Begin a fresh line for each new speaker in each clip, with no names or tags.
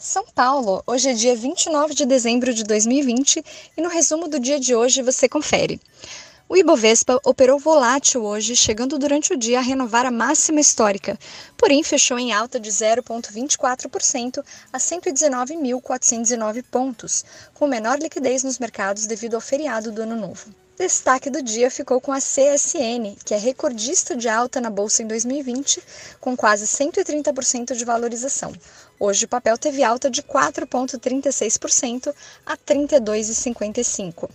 São Paulo, hoje é dia 29 de dezembro de 2020 e no resumo do dia de hoje você confere. O Ibovespa operou volátil hoje, chegando durante o dia a renovar a máxima histórica, porém fechou em alta de 0,24% a 119.409 pontos, com menor liquidez nos mercados devido ao feriado do Ano Novo. Destaque do dia ficou com a CSN, que é recordista de alta na bolsa em 2020, com quase 130% de valorização. Hoje o papel teve alta de 4,36% a 32,55%.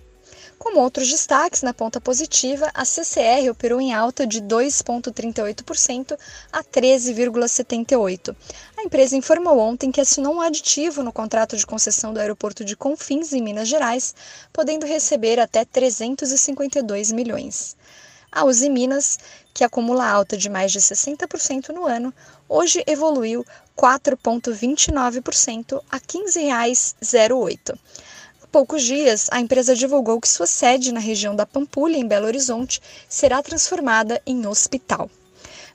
Como outros destaques, na ponta positiva, a CCR operou em alta de 2,38% a 13,78%. A empresa informou ontem que assinou um aditivo no contrato de concessão do aeroporto de Confins, em Minas Gerais, podendo receber até 352 milhões. A Uzi Minas, que acumula alta de mais de 60% no ano, hoje evoluiu 4,29% a R$ 15,08 poucos dias, a empresa divulgou que sua sede na região da Pampulha, em Belo Horizonte, será transformada em hospital.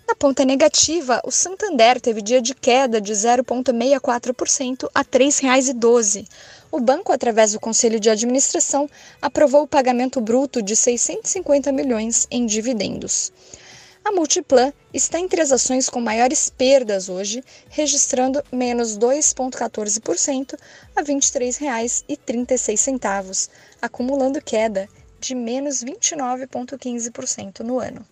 Na ponta negativa, o Santander teve dia de queda de 0,64% a R$ 3,12. O banco, através do Conselho de Administração, aprovou o pagamento bruto de 650 milhões em dividendos. A Multiplan está entre as ações com maiores perdas hoje, registrando menos 2,14% a R$ 23,36, acumulando queda de menos 29,15% no ano.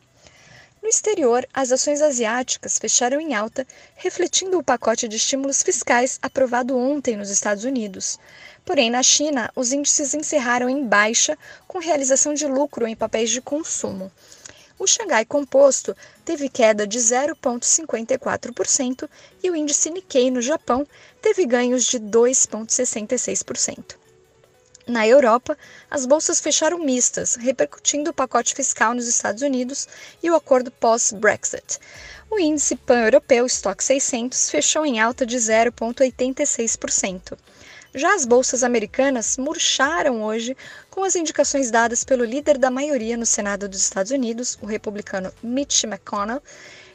No exterior, as ações asiáticas fecharam em alta, refletindo o pacote de estímulos fiscais aprovado ontem nos Estados Unidos. Porém, na China, os índices encerraram em baixa, com realização de lucro em papéis de consumo. O Xangai Composto teve queda de 0,54% e o índice Nikkei no Japão teve ganhos de 2,66%. Na Europa, as bolsas fecharam mistas, repercutindo o pacote fiscal nos Estados Unidos e o acordo pós-Brexit. O índice pan-europeu Stock 600 fechou em alta de 0,86%. Já as bolsas americanas murcharam hoje com as indicações dadas pelo líder da maioria no Senado dos Estados Unidos, o republicano Mitch McConnell,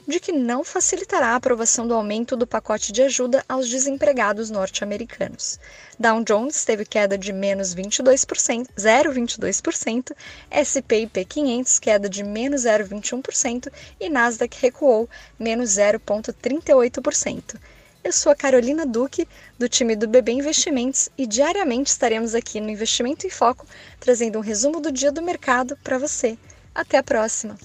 de que não facilitará a aprovação do aumento do pacote de ajuda aos desempregados norte-americanos. Dow Jones teve queda de menos 22%, 0,22%, S&P 500 queda de menos 0,21% e Nasdaq recuou menos 0,38%. Eu sou a Carolina Duque, do time do BB Investimentos, e diariamente estaremos aqui no Investimento em Foco, trazendo um resumo do dia do mercado para você. Até a próxima!